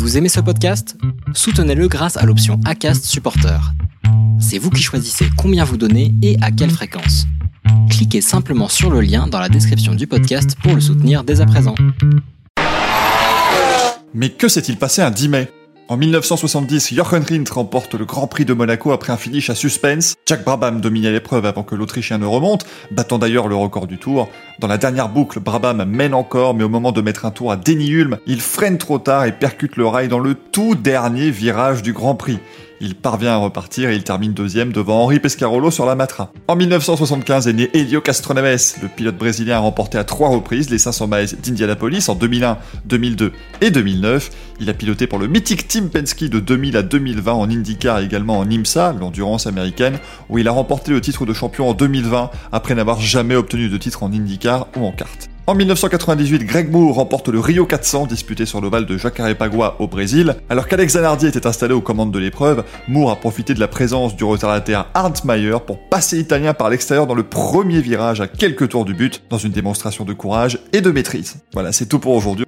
Vous aimez ce podcast? Soutenez-le grâce à l'option ACAST Supporter. C'est vous qui choisissez combien vous donnez et à quelle fréquence. Cliquez simplement sur le lien dans la description du podcast pour le soutenir dès à présent. Mais que s'est-il passé un 10 mai? En 1970, Jochen Rindt remporte le Grand Prix de Monaco après un finish à suspense. Jack Brabham dominait l'épreuve avant que l'Autrichien ne remonte, battant d'ailleurs le record du tour. Dans la dernière boucle, Brabham mène encore, mais au moment de mettre un tour à Denny Hulme, il freine trop tard et percute le rail dans le tout dernier virage du Grand Prix. Il parvient à repartir et il termine deuxième devant Henri Pescarolo sur la Matra. En 1975 est né Helio Castroneves. Le pilote brésilien a remporté à trois reprises les 500 miles d'Indianapolis en 2001, 2002 et 2009. Il a piloté pour le mythique Team Penske de 2000 à 2020 en IndyCar et également en IMSA, l'endurance américaine, où il a remporté le titre de champion en 2020 après n'avoir jamais obtenu de titre en IndyCar ou en kart. En 1998, Greg Moore remporte le Rio 400 disputé sur l'ovale de Jacarepaguá au Brésil. Alors qu'Alex Zanardi était installé aux commandes de l'épreuve, Moore a profité de la présence du retardataire Arndt Mayer pour passer l'italien par l'extérieur dans le premier virage à quelques tours du but, dans une démonstration de courage et de maîtrise. Voilà, c'est tout pour aujourd'hui.